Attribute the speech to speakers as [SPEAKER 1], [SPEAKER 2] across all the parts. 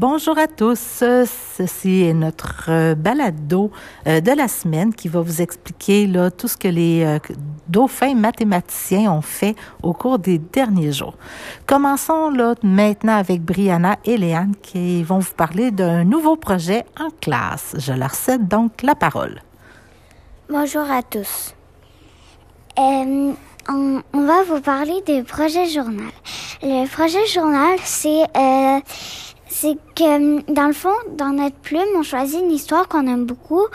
[SPEAKER 1] Bonjour à tous. Ceci est notre euh, balado euh, de la semaine qui va vous expliquer tout ce que les euh, dauphins mathématiciens ont fait au cours des derniers jours. Commençons là, maintenant avec Brianna et Léane qui vont vous parler d'un nouveau projet en classe. Je leur cède donc la parole.
[SPEAKER 2] Bonjour à tous. On, va vous parler du projet journal. Le projet journal, c'est c'est que dans le fond, dans notre plume, on choisit une histoire qu'on aime beaucoup,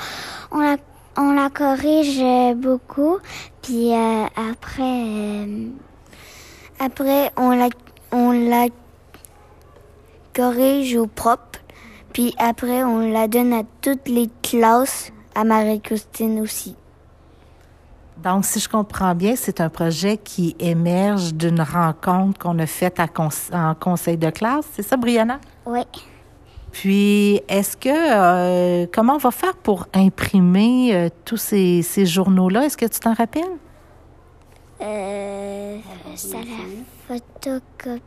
[SPEAKER 2] on la on la corrige euh, beaucoup, puis euh, après euh, après on la on la corrige au propre, puis après on la donne à toutes les classes, à Marie-Christine aussi.
[SPEAKER 1] Donc, si je comprends bien, c'est un projet qui émerge d'une rencontre qu'on a faite à en conseil de classe. C'est ça, Brianna?
[SPEAKER 2] Oui.
[SPEAKER 1] Puis, est-ce que, euh, comment on va faire pour imprimer euh, tous ces, ces journaux-là? Est-ce que tu t'en rappelles?
[SPEAKER 2] Euh, ça la photocopie.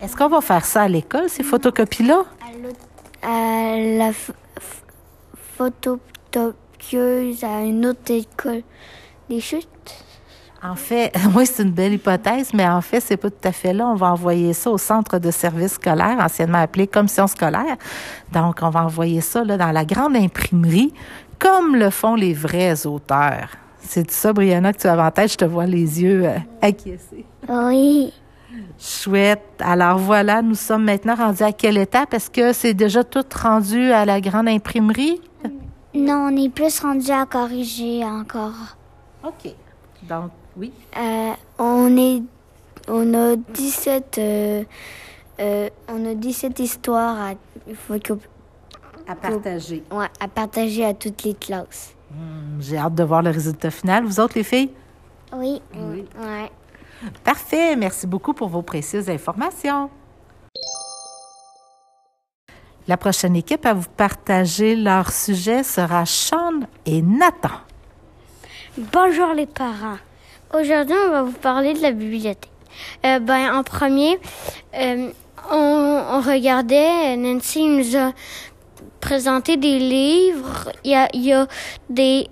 [SPEAKER 1] Est-ce qu'on va faire ça à l'école, ces photocopies-là?
[SPEAKER 2] À, à la ph- ph- photocopieuse à une autre école des chutes.
[SPEAKER 1] En fait, oui, c'est une belle hypothèse, mais en fait, c'est pas tout à fait là. On va envoyer ça au centre de service scolaire, anciennement appelé commission scolaire. Donc, on va envoyer ça là, dans la grande imprimerie, comme le font les vrais auteurs. C'est ça, Brianna, que tu as en tête? Je te vois les yeux euh, acquiescés.
[SPEAKER 2] Oui.
[SPEAKER 1] Chouette. Alors voilà, nous sommes maintenant rendus à quelle étape? Est-ce que c'est déjà tout rendu à la grande imprimerie?
[SPEAKER 2] Non, on est plus rendu à corriger encore.
[SPEAKER 1] OK. Donc, oui.
[SPEAKER 2] Euh, on est, on a 17, euh, euh, on a 17 histoires à,
[SPEAKER 1] À partager.
[SPEAKER 2] ouais, à partager à toutes les classes.
[SPEAKER 1] Hum, J'ai hâte de voir le résultat final. Vous autres, les filles?
[SPEAKER 2] Oui.
[SPEAKER 1] Oui.
[SPEAKER 2] Ouais.
[SPEAKER 1] Parfait. Merci beaucoup pour vos précieuses informations. La prochaine équipe à vous partager leur sujet sera Sean et Nathan.
[SPEAKER 3] Bonjour les parents. Aujourd'hui, on va vous parler de la bibliothèque. Euh, ben, en premier, euh, on, regardait, Nancy nous a présenté des livres. Il y a, des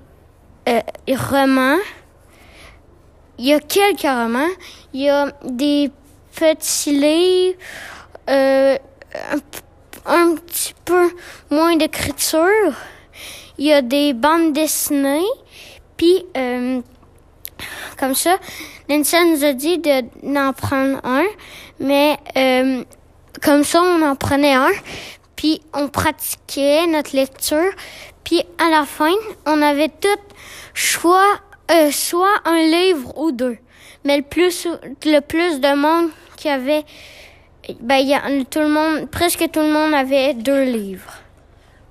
[SPEAKER 3] euh, romans. Il y a quelques romans. Il y a des petits livres. euh, un, un petit peu moins d'écriture. Il y a des bandes dessinées. Puis, euh, comme ça, Nancy nous a dit de, d'en prendre un, mais euh, comme ça, on en prenait un, puis on pratiquait notre lecture, puis à la fin, on avait tout choix, euh, soit un livre ou deux. Mais le plus, le plus de monde qui avait, ben, y a, tout le monde, presque tout le monde avait deux livres.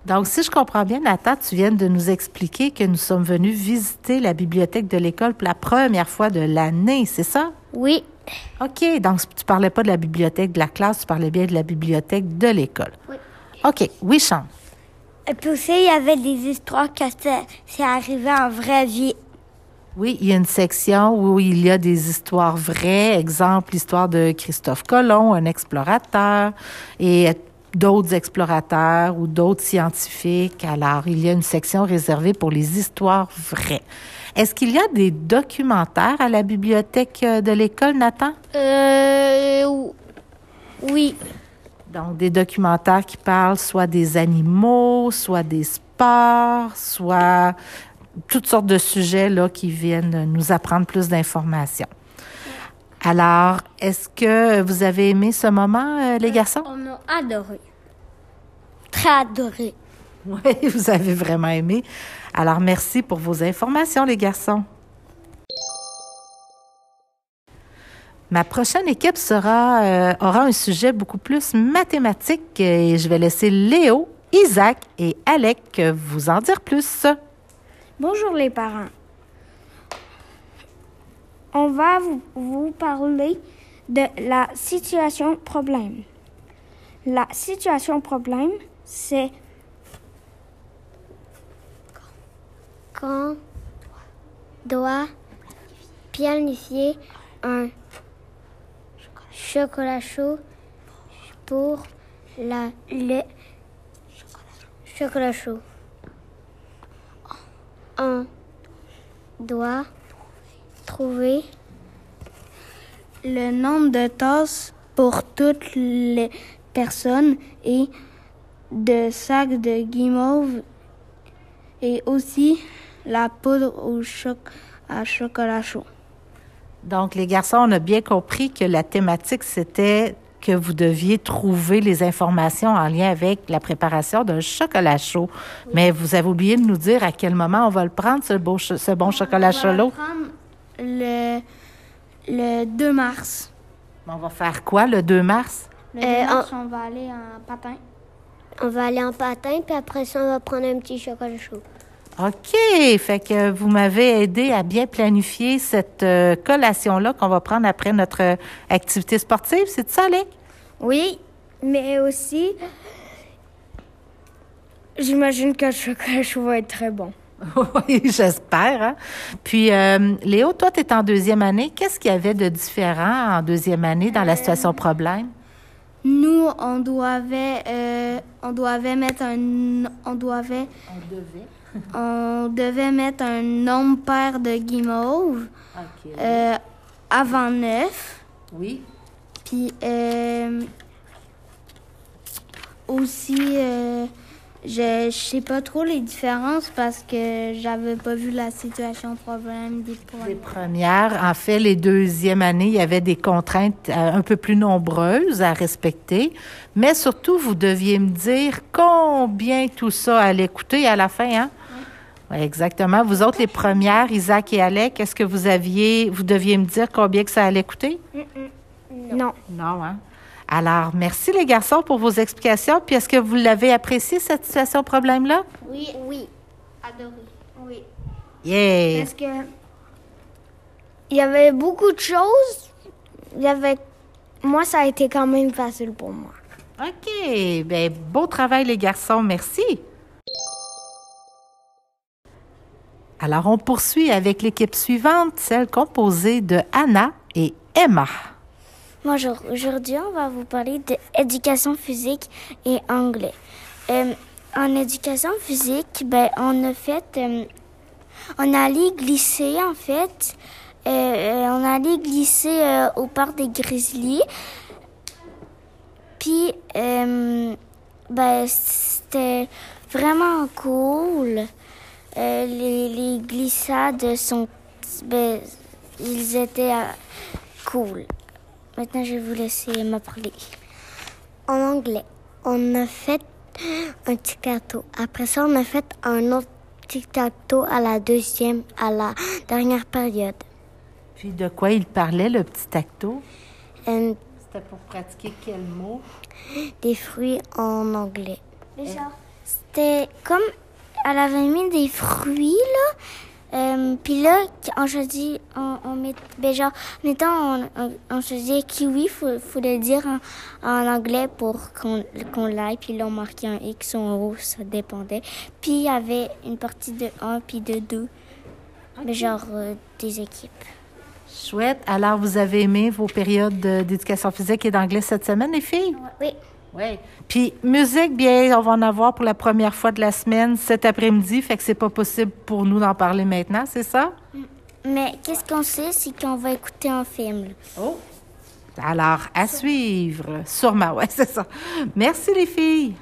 [SPEAKER 1] Donc, si je comprends bien, Nathan, tu viens de nous expliquer que nous sommes venus visiter la bibliothèque de l'école pour la première fois de l'année, c'est ça?
[SPEAKER 3] Oui,
[SPEAKER 1] OK. Donc, tu parlais pas de la bibliothèque de la classe, tu parlais bien de la bibliothèque de l'école.
[SPEAKER 3] Oui.
[SPEAKER 1] OK. Oui, Sean.
[SPEAKER 3] Et puis aussi, il y avait des histoires que c'est, arrivé en vraie vie.
[SPEAKER 1] Oui, il y a une section où il y a des histoires vraies, exemple l'histoire de Christophe Colomb, un explorateur, et d'autres explorateurs ou d'autres scientifiques. Alors, il y a une section réservée pour les histoires vraies. Est-ce qu'il y a des documentaires à la bibliothèque euh, de l'école, Nathan?
[SPEAKER 3] Euh, oui.
[SPEAKER 1] Donc, des documentaires qui parlent soit des animaux, soit des sports, soit toutes sortes de sujets là, qui viennent nous apprendre plus d'informations. Alors, est-ce que vous avez aimé ce moment, euh, les garçons?
[SPEAKER 3] On a adoré. Très adoré.
[SPEAKER 1] Oui, vous avez vraiment aimé. Alors, merci pour vos informations, les garçons. Ma prochaine équipe sera, euh, aura un sujet beaucoup plus mathématique et je vais laisser Léo, Isaac et Alec vous en dire plus.
[SPEAKER 3] Bonjour les parents. On va vous, parler de la situation problème. La situation problème, c'est
[SPEAKER 2] Qu'on doit planifier un chocolat chaud pour la, le chocolat chaud? On doit trouver
[SPEAKER 4] le nombre de tasses pour toutes les personnes et de sacs de guimauve et aussi la poudre au choc à chocolat chaud.
[SPEAKER 1] Donc, les garçons, on a bien compris que la thématique, c'était que vous deviez trouver les informations en lien avec la préparation d'un chocolat chaud. Mais vous avez oublié de nous dire à quel moment on va le prendre, ce, beau, ce bon chocolat chaud.
[SPEAKER 4] On va le prendre le, le 2 mars.
[SPEAKER 1] On va faire quoi le 2 mars?
[SPEAKER 4] Le 2 euh, mars, on... on va aller en patin.
[SPEAKER 2] On va aller en patin, puis après ça, on va prendre un petit chocolat chaud.
[SPEAKER 1] OK. Fait que vous m'avez aidé à bien planifier cette euh, collation-là qu'on va prendre après notre euh, activité sportive. C'est ça, Alec?
[SPEAKER 4] Oui, mais aussi, j'imagine que le chocolat chaud va être très bon.
[SPEAKER 1] oui, j'espère. Hein? Puis, euh, Léo, toi, tu es en deuxième année. Qu'est-ce qu'il y avait de différent en deuxième année dans la situation problème?
[SPEAKER 4] Nous, on devait, on devait mettre un, on devait.
[SPEAKER 1] On devait
[SPEAKER 4] on devait mettre un nombre pair de guimauves euh, avant neuf.
[SPEAKER 1] Oui.
[SPEAKER 4] Puis euh, aussi, euh, je ne sais pas trop les différences parce que j'avais pas vu la situation problème des premières.
[SPEAKER 1] Les premières, en fait, les deuxièmes années, il y avait des contraintes euh, un peu plus nombreuses à respecter, mais surtout, vous deviez me dire combien tout ça allait coûter à la fin, hein? Oui, exactement. Vous autres, les premières, Isaac et Alec, est-ce que vous aviez, vous deviez me dire combien que ça allait coûter?
[SPEAKER 4] Non.
[SPEAKER 1] Non, hein? Alors, merci les garçons pour vos explications. Puis est-ce que vous l'avez apprécié, cette situation problème-là?
[SPEAKER 2] Oui. Oui.
[SPEAKER 4] Adoré. Oui.
[SPEAKER 1] Yeah.
[SPEAKER 4] Parce que il y avait beaucoup de choses. Il y avait moi, ça a été quand même facile pour moi.
[SPEAKER 1] OK. Bien, beau travail les garçons. Merci. Alors, on poursuit avec l'équipe suivante, celle composée de Anna et Emma.
[SPEAKER 2] Bonjour, aujourd'hui on va vous parler d'éducation physique et anglais. Euh, en éducation physique, ben, on a fait, euh, on allé glisser en fait, euh, on allait glisser au parc des Grizzlies. Puis, ben, c'était vraiment cool. Les, les, glissades sont, ben, ils étaient cool. Maintenant, je vais vous laisser me parler. En anglais, on a fait un tic-tac-toe. Après ça, on a fait un autre tic-tac-toe à la deuxième, à la dernière période.
[SPEAKER 1] Puis de quoi il parlait, le petit tacto? C'était pour pratiquer quel mot?
[SPEAKER 2] Des fruits en anglais. C'était comme elle avait mis des fruits, là. Euh, puis là, on dit, on, on met, ben genre, mettons, on, on, se dit kiwi, faut, faut le dire en, en anglais pour qu'on qu'on l'aille. Puis là, on marquait un X ou un O, ça dépendait. Puis il y avait une partie de 1 puis de 2, okay. genre euh, des équipes.
[SPEAKER 1] Chouette. Alors, vous avez aimé vos périodes d'éducation physique et d'anglais cette semaine, les filles?
[SPEAKER 2] Oui.
[SPEAKER 1] Oui. Puis musique, bien, on va en avoir pour la première fois de la semaine cet après-midi, fait que c'est pas possible pour nous d'en parler maintenant, c'est ça?
[SPEAKER 2] Mais qu'est-ce qu'on sait, c'est qu'on va écouter un film.
[SPEAKER 1] Oh! Alors, à suivre. Sûrement, oui, c'est ça. Merci les filles.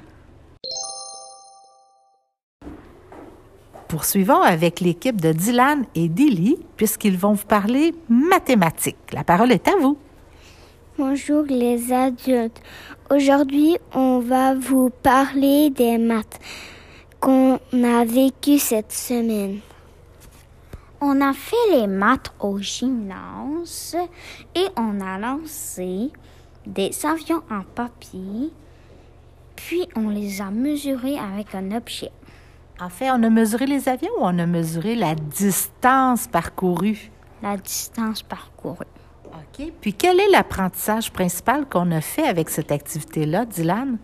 [SPEAKER 1] Poursuivons avec l'équipe de Dylan et Dilly, puisqu'ils vont vous parler mathématiques. La parole est à vous.
[SPEAKER 2] Bonjour les adultes. Aujourd'hui, on va vous parler des maths qu'on a vécues cette semaine.
[SPEAKER 5] On a fait les maths au gymnase et on a lancé des avions en papier, puis on les a mesurés avec un objet.
[SPEAKER 1] En fait, on a mesuré les avions ou on a mesuré la distance parcourue?
[SPEAKER 5] La distance parcourue.
[SPEAKER 1] OK. Puis quel est l'apprentissage principal qu'on a fait avec cette activité-là, Dylan?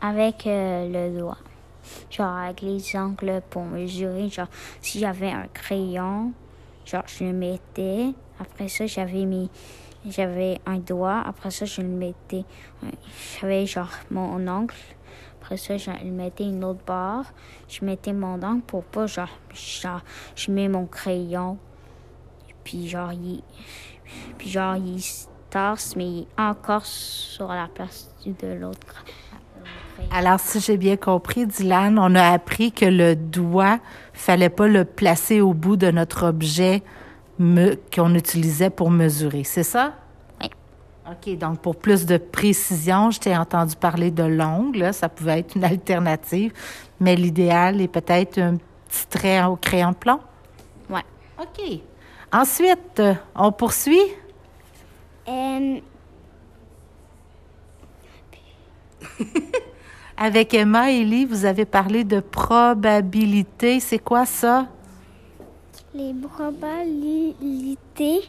[SPEAKER 5] Avec euh, le doigt. Genre avec les angles pour mesurer. Genre, si j'avais un crayon, genre, je le mettais. Après ça, j'avais mes, j'avais un doigt. Après ça, je le mettais. J'avais genre mon ongle. Après ça, je mettais une autre barre. Je mettais mon ongle pour pas, genre, je mets mon crayon. Puis genre, il, puis genre, il se mais il est encore sur la place de l'autre.
[SPEAKER 1] Alors, si j'ai bien compris, Dylan, on a appris que le doigt, fallait pas le placer au bout de notre objet qu'on utilisait pour mesurer. C'est ça? OK. Donc, pour plus de précision, je t'ai entendu parler de l'ongle. Ça pouvait être une alternative, mais l'idéal est peut-être un petit trait au crayon de plomb?
[SPEAKER 5] Oui.
[SPEAKER 1] OK. Ensuite, on poursuit?
[SPEAKER 2] Euh...
[SPEAKER 1] Avec Emma et Ellie, vous avez parlé de probabilité. C'est quoi ça?
[SPEAKER 2] Les probabilités,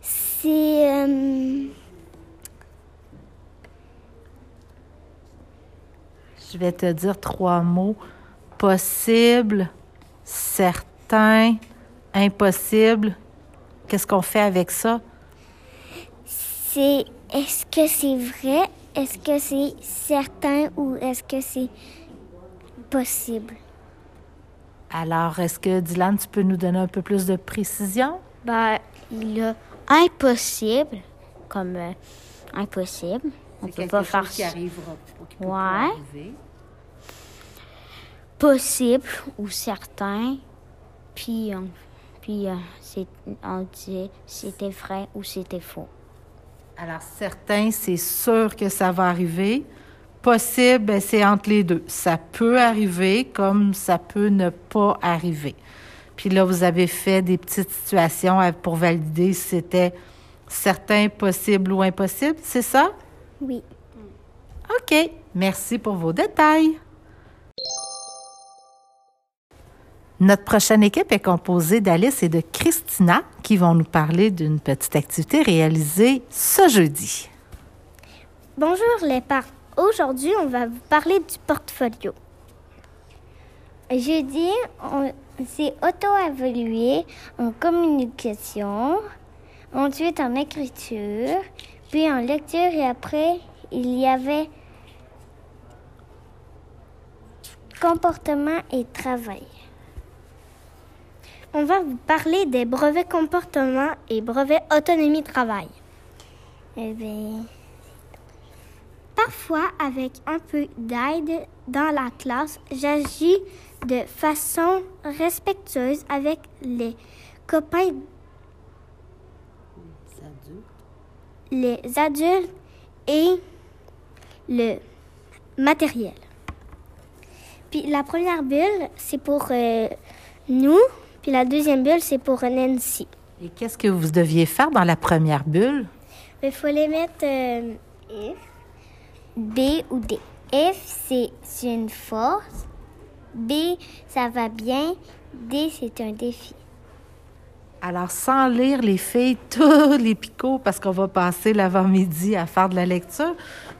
[SPEAKER 2] c'est... Euh...
[SPEAKER 1] Je vais te dire trois mots. Possible, certain, impossible. Qu'est-ce qu'on fait avec ça?
[SPEAKER 2] C'est est-ce que c'est vrai? Est-ce que c'est certain ou est-ce que c'est possible?
[SPEAKER 1] Alors, est-ce que Dylan, tu peux nous donner un peu plus de précision?
[SPEAKER 5] Ben, il y a impossible, comme euh, impossible.
[SPEAKER 1] On peut pas faire qui arrivera.
[SPEAKER 5] Qui ouais. Possible ou certain. Puis, on, puis euh, on disait c'était vrai ou c'était faux.
[SPEAKER 1] Alors, certains, c'est sûr que ça va arriver. Possible, ben, c'est entre les deux. Ça peut arriver comme ça peut ne pas arriver. Puis là, vous avez fait des petites situations pour valider si c'était certain, possible ou impossible, c'est ça?
[SPEAKER 2] Oui.
[SPEAKER 1] OK. Merci pour vos détails. Notre prochaine équipe est composée d'Alice et de Christina qui vont nous parler d'une petite activité réalisée ce jeudi.
[SPEAKER 2] Bonjour les parents. Aujourd'hui, on va vous parler du portfolio. Jeudi, on s'est auto-évalué en communication, ensuite en écriture, puis en lecture et après, il y avait comportement et travail. On va vous parler des brevets comportement et brevets autonomie travail. Eh bien, parfois, avec un peu d'aide dans la classe, j'agis de façon respectueuse avec les copains, les adultes et le matériel. Puis la première bulle, c'est pour euh, nous, puis la deuxième bulle, c'est pour Nancy.
[SPEAKER 1] Et qu'est-ce que vous deviez faire dans la première bulle?
[SPEAKER 2] Il faut les mettre euh, F, B ou D. F, c'est une force. B, ça va bien. D, c'est un défi.
[SPEAKER 1] Alors, sans lire les filles, tous les picots, parce qu'on va passer l'avant-midi à faire de la lecture.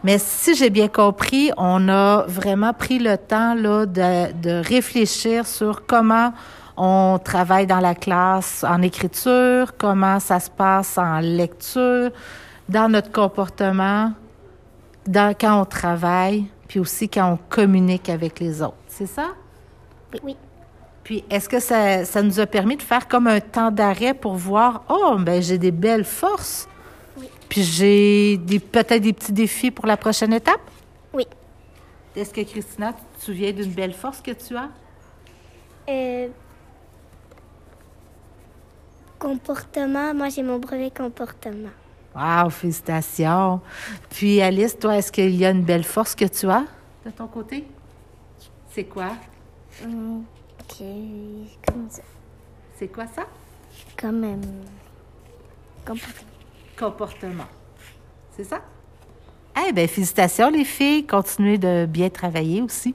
[SPEAKER 1] Mais si j'ai bien compris, on a vraiment pris le temps là, de, de réfléchir sur comment on travaille dans la classe en écriture, comment ça se passe en lecture, dans notre comportement, dans, quand on travaille, puis aussi quand on communique avec les autres. C'est ça?
[SPEAKER 2] Oui.
[SPEAKER 1] Puis, est-ce que ça, ça, nous a permis de faire comme un temps d'arrêt pour voir, oh, ben j'ai des belles forces?
[SPEAKER 2] Oui.
[SPEAKER 1] Puis j'ai des, peut-être des petits défis pour la prochaine étape?
[SPEAKER 2] Oui.
[SPEAKER 1] Est-ce que, Christina, tu te souviens d'une belle force que tu as?
[SPEAKER 2] Euh, comportement. Moi, j'ai mon brevet comportement.
[SPEAKER 1] Wow, félicitations. Puis, Alice, toi, est-ce qu'il y a une belle force que tu as de ton côté? C'est quoi?
[SPEAKER 2] Ça.
[SPEAKER 1] C'est quoi ça?
[SPEAKER 2] Comme. Euh, comportement.
[SPEAKER 1] Comportement. C'est ça? Eh bien, félicitations, les filles. Continuez de bien travailler aussi.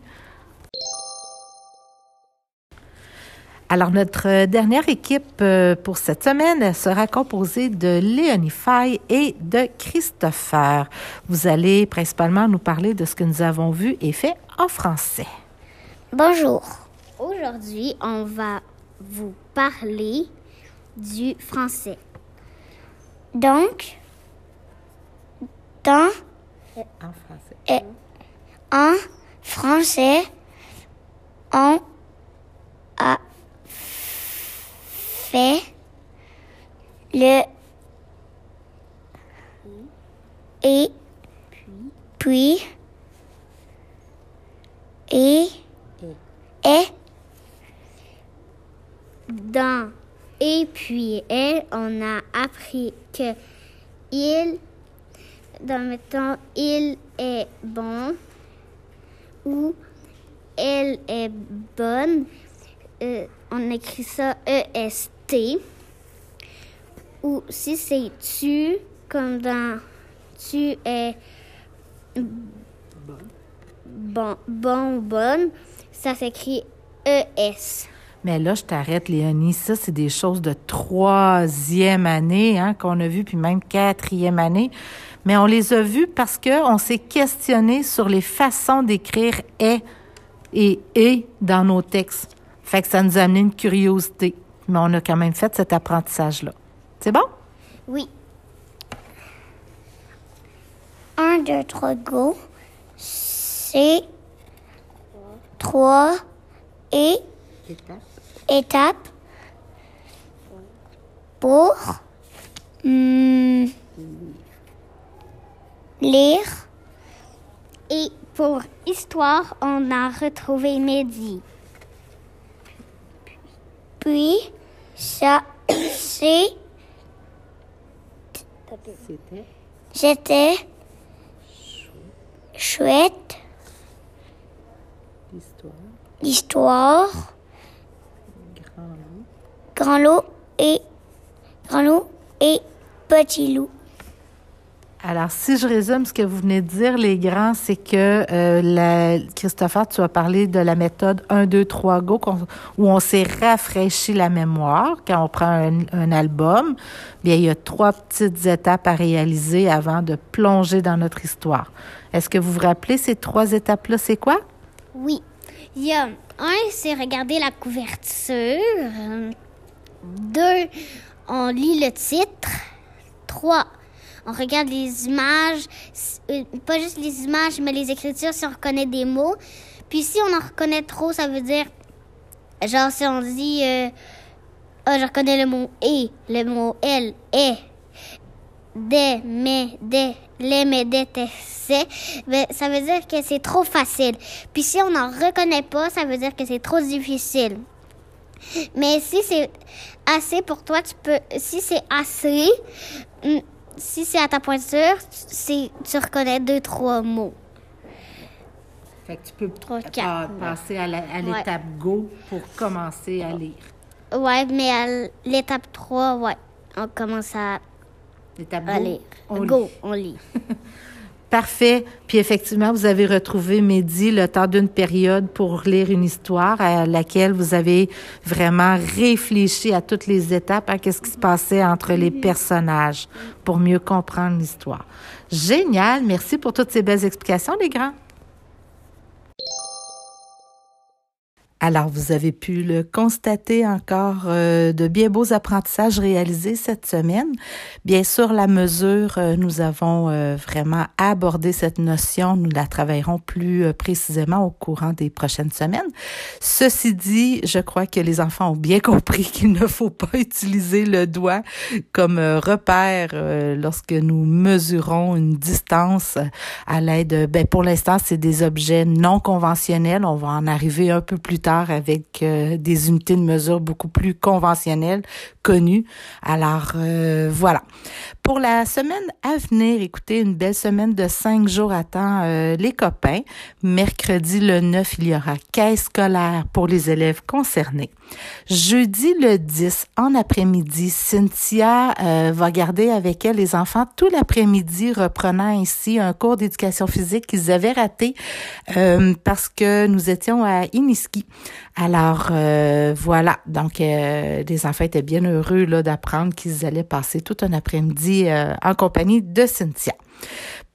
[SPEAKER 1] Alors, notre dernière équipe euh, pour cette semaine sera composée de Léonie Fay et de Christopher. Vous allez principalement nous parler de ce que nous avons vu et fait en français.
[SPEAKER 2] Bonjour.
[SPEAKER 5] Aujourd'hui, on va vous parler du français.
[SPEAKER 2] Donc, dans
[SPEAKER 1] En français.
[SPEAKER 2] et en français, on a fait le et puis et et
[SPEAKER 4] Dans et puis elle, on a appris que il, dans mettons, il est bon ou elle est bonne. euh, on écrit ça E-S-T. Ou si c'est tu, comme dans tu es bon, bon ou bonne, ça s'écrit E E-S.
[SPEAKER 1] Mais là, je t'arrête, Léonie. Ça, c'est des choses de troisième année hein, qu'on a vues, puis même quatrième année. Mais on les a vues parce qu'on s'est questionné sur les façons d'écrire « est » et « et » dans nos textes. Fait que ça nous a amené une curiosité. Mais on a quand même fait cet apprentissage-là. C'est bon?
[SPEAKER 4] Oui.
[SPEAKER 2] un, deux, trois, go. C'est trois et étapes pour hmm, lire.
[SPEAKER 4] Et pour histoire, on a retrouvé Mehdi.
[SPEAKER 2] Puis ça, c'est
[SPEAKER 1] C'était
[SPEAKER 2] c'était chouette
[SPEAKER 1] l'histoire
[SPEAKER 2] l'histoire
[SPEAKER 1] grand
[SPEAKER 2] grand loup et grand loup et petit loup.
[SPEAKER 1] Alors, si je résume ce que vous venez de dire, les grands, c'est que euh, la, Christopher, tu as parlé de la méthode 1, 2, 3, go, où on s'est rafraîchi la mémoire quand on prend un, un album. Bien, il y a trois petites étapes à réaliser avant de plonger dans notre histoire. Est-ce que vous vous rappelez ces trois étapes-là, c'est quoi?
[SPEAKER 4] Oui. Il y a un, c'est regarder la couverture. Deux, on lit le titre. Trois, on regarde les images. Euh, Pas juste les images, mais les écritures si on reconnaît des mots. Puis si on en reconnaît trop, ça veut dire, genre si on dit, ah, je reconnais le mot et, le mot elle, est, des, mais, des, les, mais, des, c'est, ben, ça veut dire que c'est trop facile. Puis si on n'en reconnaît pas, ça veut dire que c'est trop difficile. Mais si c'est assez pour toi, tu peux. Si c'est assez, hum, si c'est à ta pointure, c'est tu reconnais deux trois mots.
[SPEAKER 1] Fait que tu peux
[SPEAKER 4] Trois, quatre.
[SPEAKER 1] passer à
[SPEAKER 4] Ouais.
[SPEAKER 1] l'étape go pour commencer à lire.
[SPEAKER 4] Ouais, mais à l'étape 3, ouais, on commence à,
[SPEAKER 1] L'étape
[SPEAKER 4] à
[SPEAKER 1] go,
[SPEAKER 4] lire.
[SPEAKER 1] on lit.
[SPEAKER 4] Go, on lit.
[SPEAKER 1] Parfait. Puis effectivement, vous avez retrouvé Mehdi le temps d'une période pour lire une histoire à laquelle vous avez vraiment réfléchi à toutes les étapes, à qu'est-ce qui se passait entre les personnages pour mieux comprendre l'histoire. Génial. Merci pour toutes ces belles explications, les grands. Alors, vous avez pu le constater encore euh, de bien beaux apprentissages réalisés cette semaine. Bien sûr, la mesure, euh, nous avons euh, vraiment abordé cette notion. Nous la travaillerons plus euh, précisément au courant des prochaines semaines. Ceci dit, je crois que les enfants ont bien compris qu'il ne faut pas utiliser le doigt comme euh, repère euh, lorsque nous mesurons une distance à l'aide, ben pour l'instant, c'est des objets non conventionnels. On va en arriver un peu plus tard avec euh, des unités de mesure beaucoup plus conventionnelles, connues. Alors, euh, voilà. Pour la semaine à venir, écoutez, une belle semaine de cinq jours attend euh, les copains. Mercredi le 9, il y aura caisse scolaire pour les élèves concernés. Jeudi le 10, en après-midi, Cynthia euh, va garder avec elle les enfants tout l'après-midi, reprenant ainsi un cours d'éducation physique qu'ils avaient raté euh, parce que nous étions à Iniski. Alors euh, voilà, donc euh, les enfants étaient bien heureux là d'apprendre qu'ils allaient passer tout un après-midi euh, en compagnie de Cynthia.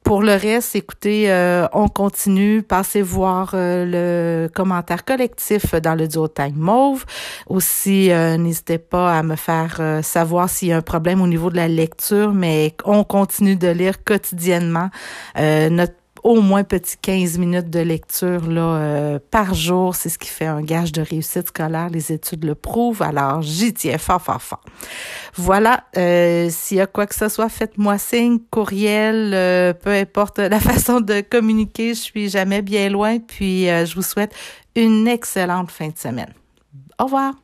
[SPEAKER 1] pour le reste, écoutez, on continue. Passez voir le commentaire collectif dans le duotime Mauve. Aussi, n'hésitez pas à me faire savoir s'il y a un problème au niveau de la lecture, mais on continue de lire quotidiennement. notre au moins petit 15 minutes de lecture là, euh, par jour. C'est ce qui fait un gage de réussite scolaire. Les études le prouvent. Alors, j'y tiens fort, fort, fort. Voilà. Euh, S'il y a quoi que ce soit, faites-moi signe, courriel, euh, peu importe la façon de communiquer. Je suis jamais bien loin. Puis, je vous souhaite une excellente fin de semaine. Au revoir.